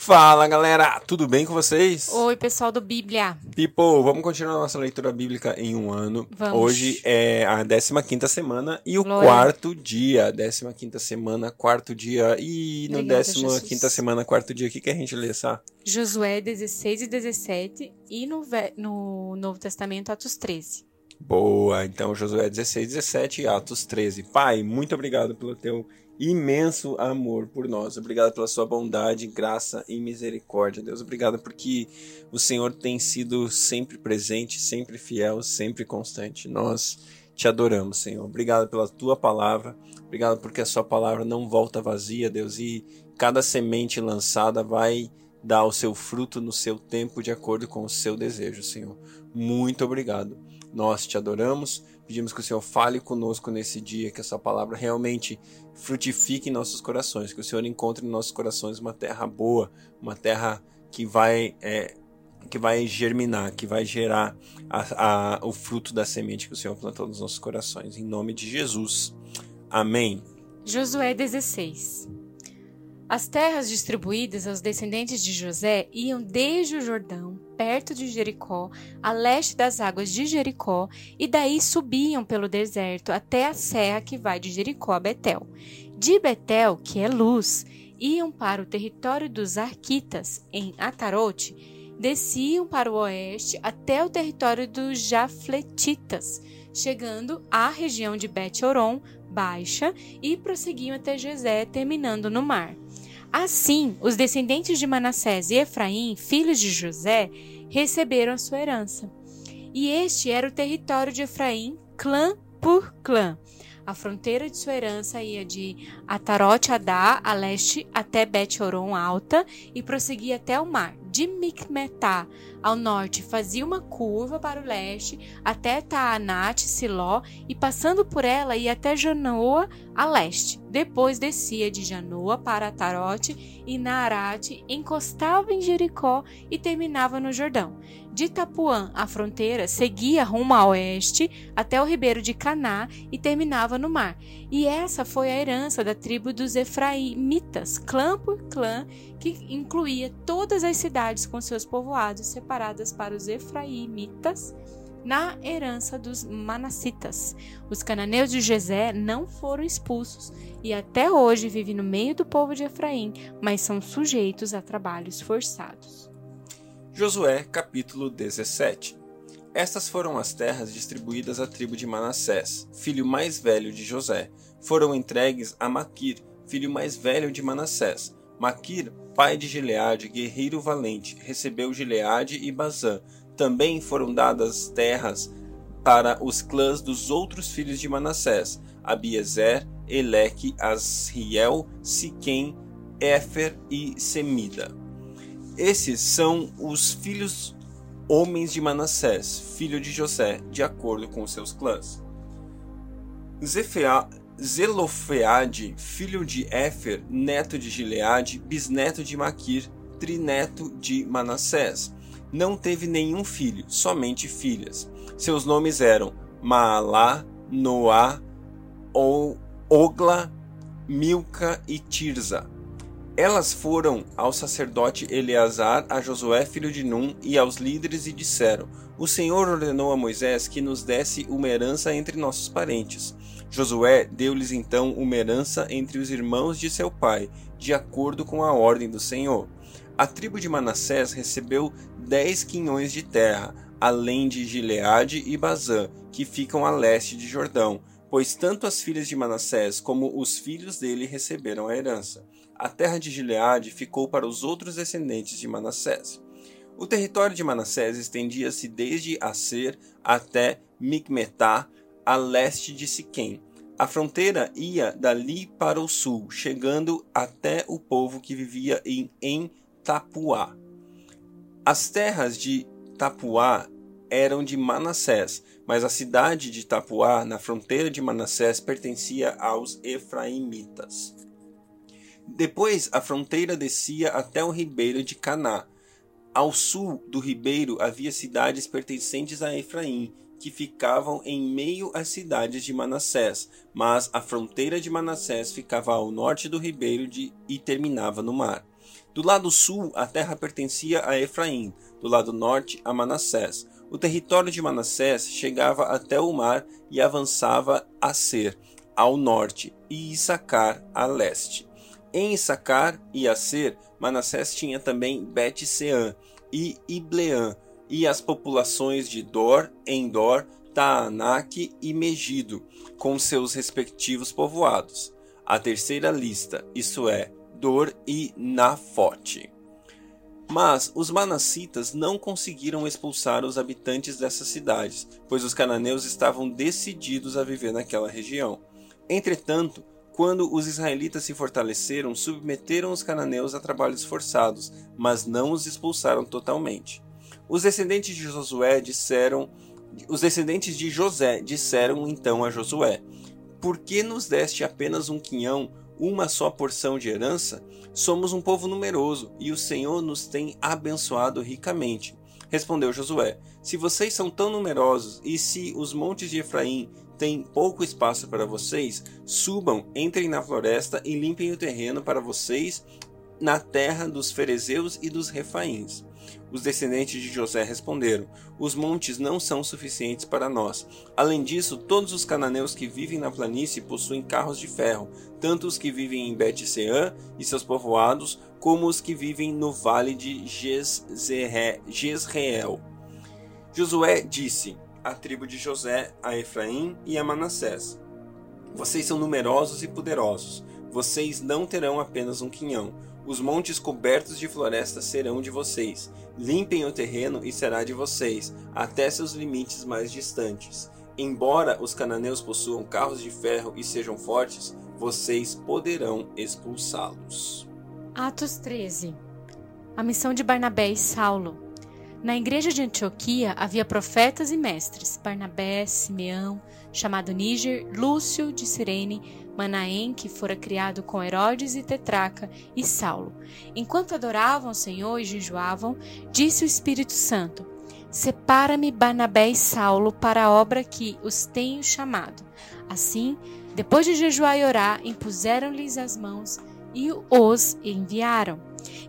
Fala galera, tudo bem com vocês? Oi, pessoal do Bíblia. People, vamos continuar nossa leitura bíblica em um ano. Vamos. Hoje é a 15 semana e o Glória. quarto dia. 15 semana, quarto dia. E no Obrigada, 15 Jesus. semana, quarto dia, o que, que a gente lê, Sá? Josué 16 e 17 e no, no Novo Testamento Atos 13. Boa, então Josué 16, 17 e Atos 13. Pai, muito obrigado pelo teu imenso amor por nós. Obrigado pela sua bondade, graça e misericórdia, Deus. Obrigado porque o Senhor tem sido sempre presente, sempre fiel, sempre constante. Nós te adoramos, Senhor. Obrigado pela tua palavra. Obrigado porque a sua palavra não volta vazia, Deus, e cada semente lançada vai dar o seu fruto no seu tempo de acordo com o seu desejo, Senhor. Muito obrigado. Nós te adoramos, pedimos que o Senhor fale conosco nesse dia, que essa palavra realmente frutifique em nossos corações, que o Senhor encontre em nossos corações uma terra boa, uma terra que vai, é, que vai germinar, que vai gerar a- a- o fruto da semente que o Senhor plantou nos nossos corações. Em nome de Jesus. Amém. Josué 16. As terras distribuídas aos descendentes de José iam desde o Jordão, perto de Jericó, a leste das águas de Jericó, e daí subiam pelo deserto até a serra que vai de Jericó a Betel. De Betel, que é luz, iam para o território dos Arquitas, em Atarote, desciam para o oeste até o território dos Jafletitas, chegando à região de Bet-Oron, baixa, e prosseguiam até Jezé, terminando no mar. Assim, os descendentes de Manassés e Efraim, filhos de José, receberam a sua herança. E este era o território de Efraim, clã por clã. A fronteira de sua herança ia de Atarote Adá, a leste, até Bet-Oron alta e prosseguia até o mar. De Micmetá ao norte fazia uma curva para o leste até Taanate, Siló e passando por ela ia até Janoa a leste. Depois descia de Janoa para Atarote e Naarate, encostava em Jericó e terminava no Jordão. De Tapuã, a fronteira seguia rumo a oeste até o ribeiro de Caná e terminava no mar. E essa foi a herança da tribo dos Efraimitas, clã por clã, que incluía todas as cidades com seus povoados separadas para os Efraimitas na herança dos Manassitas. Os cananeus de Jezé não foram expulsos e até hoje vivem no meio do povo de Efraim, mas são sujeitos a trabalhos forçados. Josué, capítulo 17. Estas foram as terras distribuídas à tribo de Manassés, filho mais velho de José. Foram entregues a Maquir, filho mais velho de Manassés. Maquir, pai de Gileade, guerreiro valente, recebeu Gileade e Bazã. Também foram dadas terras para os clãs dos outros filhos de Manassés, Abiezer, Eleque, Asriel, Siquém, Éfer e Semida. Esses são os filhos homens de Manassés, filho de José, de acordo com seus clãs. Zefea- Zelofeade, filho de Éfer, neto de Gileade, bisneto de Maquir, trineto de Manassés. Não teve nenhum filho, somente filhas. Seus nomes eram Maalá, Noá, Ogla, Milca e Tirza. Elas foram ao sacerdote Eleazar, a Josué filho de Num e aos líderes e disseram: O Senhor ordenou a Moisés que nos desse uma herança entre nossos parentes. Josué deu-lhes então uma herança entre os irmãos de seu pai, de acordo com a ordem do Senhor. A tribo de Manassés recebeu dez quinhões de terra, além de Gileade e Bazã, que ficam a leste de Jordão, pois tanto as filhas de Manassés como os filhos dele receberam a herança. A terra de Gileade ficou para os outros descendentes de Manassés. O território de Manassés estendia-se desde Aser até Micmetá, a leste de Siquém. A fronteira ia dali para o sul, chegando até o povo que vivia em, em Tapuá. As terras de Tapuá eram de Manassés, mas a cidade de Tapuá, na fronteira de Manassés, pertencia aos Efraimitas. Depois a fronteira descia até o ribeiro de Caná. Ao sul do ribeiro havia cidades pertencentes a Efraim, que ficavam em meio às cidades de Manassés, mas a fronteira de Manassés ficava ao norte do ribeiro de, e terminava no mar. Do lado sul, a terra pertencia a Efraim, do lado norte, a Manassés. O território de Manassés chegava até o mar e avançava a Ser, ao norte, e Issacar a leste. Em Issacar e Aser, Manassés tinha também Bet-Sean e Ibleã, e as populações de Dor, Endor, Taanak e Megido, com seus respectivos povoados. A terceira lista, isto é, Dor e Nafote. Mas os manassitas não conseguiram expulsar os habitantes dessas cidades, pois os cananeus estavam decididos a viver naquela região. Entretanto, quando os israelitas se fortaleceram, submeteram os cananeus a trabalhos forçados, mas não os expulsaram totalmente. Os descendentes de Josué disseram, os descendentes de José disseram então a Josué: Por que nos deste apenas um quinhão, uma só porção de herança? Somos um povo numeroso e o Senhor nos tem abençoado ricamente. Respondeu Josué: Se vocês são tão numerosos e se os montes de Efraim têm pouco espaço para vocês, subam, entrem na floresta e limpem o terreno para vocês na terra dos ferezeus e dos refaíns. Os descendentes de José responderam: Os montes não são suficientes para nós. Além disso, todos os cananeus que vivem na planície possuem carros de ferro, tanto os que vivem em Bet-Sean e seus povoados, como os que vivem no vale de Jezreel. Josué disse à tribo de José, a Efraim e a Manassés: Vocês são numerosos e poderosos. Vocês não terão apenas um quinhão. Os montes cobertos de floresta serão de vocês Limpem o terreno e será de vocês, até seus limites mais distantes. Embora os cananeus possuam carros de ferro e sejam fortes, vocês poderão expulsá-los. Atos 13 A missão de Barnabé e Saulo. Na igreja de Antioquia havia profetas e mestres: Barnabé, Simeão, chamado Níger, Lúcio de Cirene, Manaém, que fora criado com Herodes e Tetraca, e Saulo. Enquanto adoravam o Senhor e jejuavam, disse o Espírito Santo: Separa-me Barnabé e Saulo para a obra que os tenho chamado. Assim, depois de jejuar e orar, impuseram-lhes as mãos e os enviaram.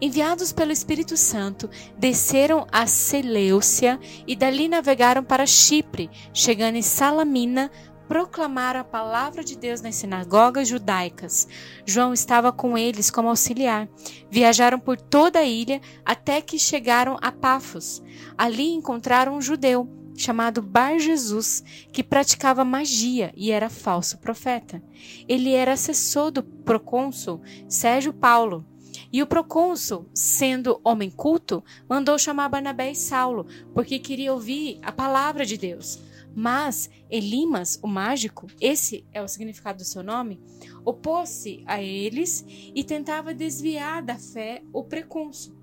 Enviados pelo Espírito Santo, desceram a Seleucia e dali navegaram para Chipre, chegando em Salamina, proclamaram a palavra de Deus nas sinagogas judaicas. João estava com eles como auxiliar. Viajaram por toda a ilha até que chegaram a Pafos. Ali encontraram um judeu chamado Bar Jesus, que praticava magia e era falso profeta. Ele era assessor do procônsul Sérgio Paulo. E o procônsul, sendo homem culto, mandou chamar Barnabé e Saulo, porque queria ouvir a palavra de Deus. Mas Elimas, o mágico, esse é o significado do seu nome, opôs-se a eles e tentava desviar da fé o precônsul.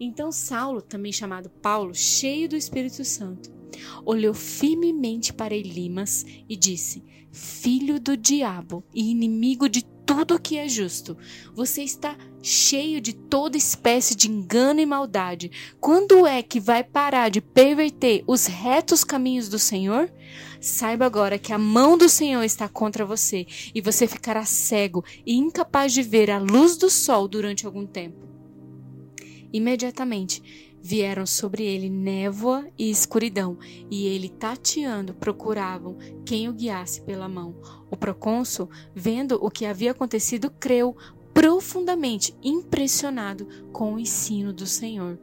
Então Saulo, também chamado Paulo, cheio do Espírito Santo, olhou firmemente para Elimas e disse: Filho do diabo e inimigo de tudo que é justo. Você está cheio de toda espécie de engano e maldade. Quando é que vai parar de perverter os retos caminhos do Senhor? Saiba agora que a mão do Senhor está contra você e você ficará cego e incapaz de ver a luz do sol durante algum tempo. Imediatamente vieram sobre ele névoa e escuridão, e ele tateando procuravam quem o guiasse pela mão. O procônsul, vendo o que havia acontecido, creu, profundamente impressionado com o ensino do Senhor.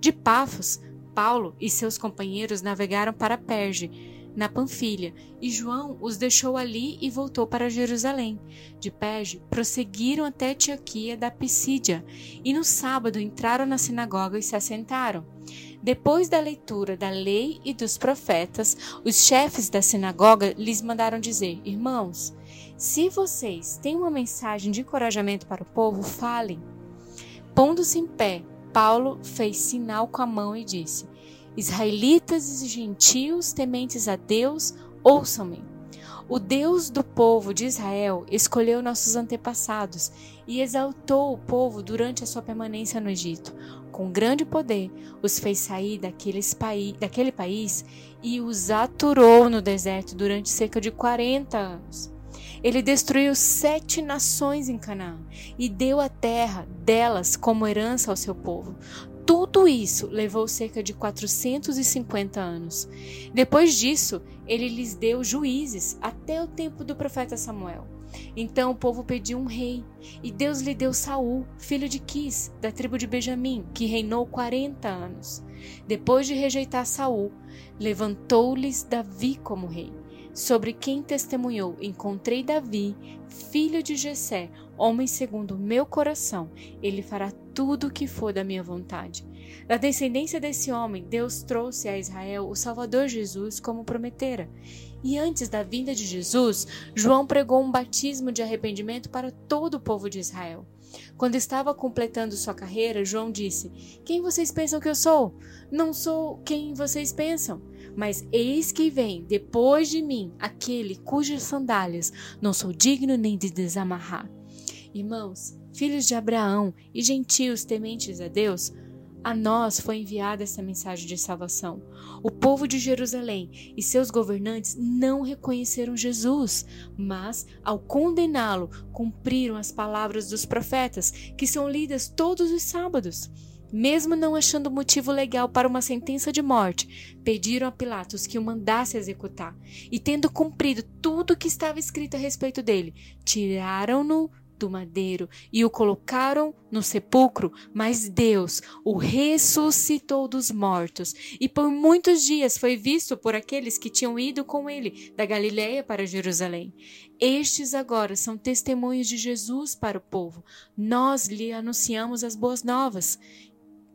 De Pafos, Paulo e seus companheiros navegaram para Perge na Panfilha, e João os deixou ali e voltou para Jerusalém. De Perge, prosseguiram até Antioquia da Pisídia, e no sábado entraram na sinagoga e se assentaram. Depois da leitura da lei e dos profetas, os chefes da sinagoga lhes mandaram dizer: Irmãos, se vocês têm uma mensagem de encorajamento para o povo, falem. Pondo-se em pé, Paulo fez sinal com a mão e disse: Israelitas e gentios tementes a Deus, ouçam-me. O Deus do povo de Israel escolheu nossos antepassados e exaltou o povo durante a sua permanência no Egito. Com grande poder, os fez sair paí daquele país e os aturou no deserto durante cerca de 40 anos. Ele destruiu sete nações em Canaã e deu a terra delas como herança ao seu povo. Tudo isso levou cerca de 450 anos. Depois disso, ele lhes deu juízes até o tempo do profeta Samuel. Então o povo pediu um rei, e Deus lhe deu Saul, filho de Quis, da tribo de Benjamim, que reinou 40 anos. Depois de rejeitar Saul, levantou-lhes Davi como rei sobre quem testemunhou: Encontrei Davi, filho de Jessé, homem segundo o meu coração. Ele fará tudo o que for da minha vontade. Da descendência desse homem, Deus trouxe a Israel o Salvador Jesus como prometera. E antes da vinda de Jesus, João pregou um batismo de arrependimento para todo o povo de Israel. Quando estava completando sua carreira, João disse: Quem vocês pensam que eu sou? Não sou quem vocês pensam. Mas eis que vem depois de mim aquele cujas sandálias não sou digno nem de desamarrar. Irmãos, filhos de Abraão e gentios tementes a Deus, a nós foi enviada essa mensagem de salvação. O povo de Jerusalém e seus governantes não reconheceram Jesus, mas, ao condená-lo, cumpriram as palavras dos profetas, que são lidas todos os sábados. Mesmo não achando motivo legal para uma sentença de morte, pediram a Pilatos que o mandasse executar. E tendo cumprido tudo o que estava escrito a respeito dele, tiraram-no do madeiro e o colocaram no sepulcro, mas Deus o ressuscitou dos mortos, e por muitos dias foi visto por aqueles que tinham ido com ele da Galiléia para Jerusalém. Estes agora são testemunhos de Jesus para o povo. Nós lhe anunciamos as boas novas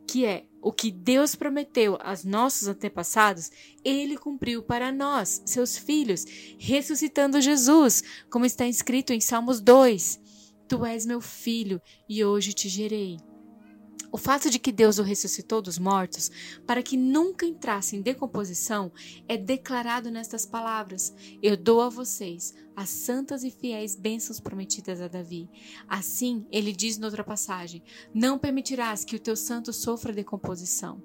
que é o que Deus prometeu aos nossos antepassados, ele cumpriu para nós, seus filhos, ressuscitando Jesus, como está escrito em Salmos 2. Tu és meu filho e hoje te gerei. O fato de que Deus o ressuscitou dos mortos para que nunca entrasse em decomposição é declarado nestas palavras: Eu dou a vocês as santas e fiéis bênçãos prometidas a Davi. Assim, ele diz noutra passagem: Não permitirás que o teu santo sofra decomposição.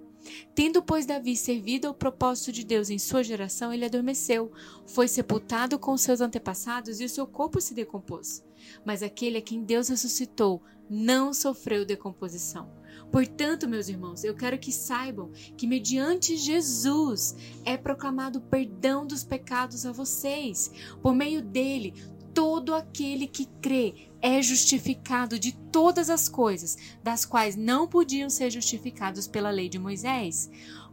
Tendo, pois, Davi servido ao propósito de Deus em sua geração, ele adormeceu, foi sepultado com seus antepassados e o seu corpo se decompôs. Mas aquele a quem Deus ressuscitou não sofreu decomposição. Portanto, meus irmãos, eu quero que saibam que mediante Jesus é proclamado o perdão dos pecados a vocês. Por meio dele, todo aquele que crê é justificado de todas as coisas, das quais não podiam ser justificados pela lei de Moisés.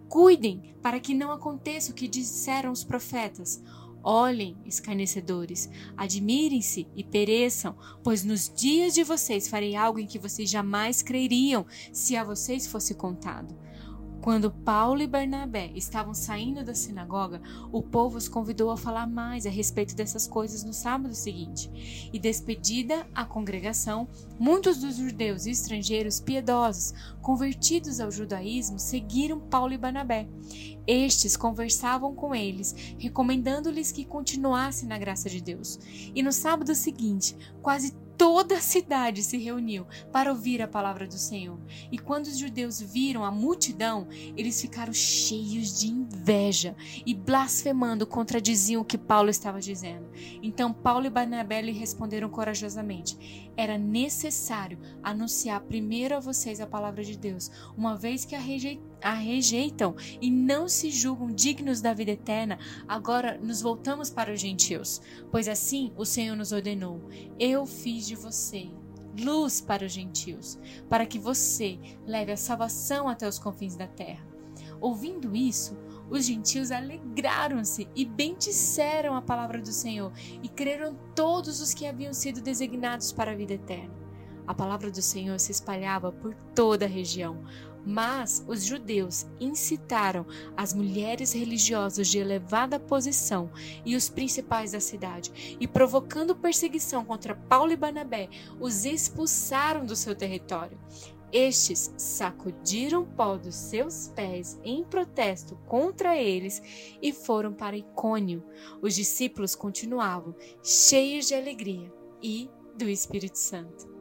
Cuidem para que não aconteça o que disseram os profetas. Olhem, escarnecedores, admirem-se e pereçam, pois nos dias de vocês farei algo em que vocês jamais creriam se a vocês fosse contado. Quando Paulo e Barnabé estavam saindo da sinagoga, o povo os convidou a falar mais a respeito dessas coisas no sábado seguinte. E despedida a congregação, muitos dos judeus e estrangeiros piedosos, convertidos ao judaísmo, seguiram Paulo e Barnabé. Estes conversavam com eles, recomendando-lhes que continuassem na graça de Deus. E no sábado seguinte, quase toda a cidade se reuniu para ouvir a palavra do Senhor. E quando os judeus viram a multidão, eles ficaram cheios de inveja e blasfemando contradiziam o que Paulo estava dizendo. Então Paulo e Barnabé lhe responderam corajosamente: Era necessário anunciar primeiro a vocês a palavra de Deus, uma vez que a rejeitaram a rejeitam e não se julgam dignos da vida eterna, agora nos voltamos para os gentios. Pois assim o Senhor nos ordenou: Eu fiz de você luz para os gentios, para que você leve a salvação até os confins da terra. Ouvindo isso, os gentios alegraram-se e bendisseram a palavra do Senhor, e creram todos os que haviam sido designados para a vida eterna. A palavra do Senhor se espalhava por toda a região. Mas os judeus incitaram as mulheres religiosas de elevada posição e os principais da cidade, e provocando perseguição contra Paulo e Barnabé, os expulsaram do seu território. Estes sacudiram o pó dos seus pés em protesto contra eles e foram para Icônio. Os discípulos continuavam cheios de alegria e do Espírito Santo.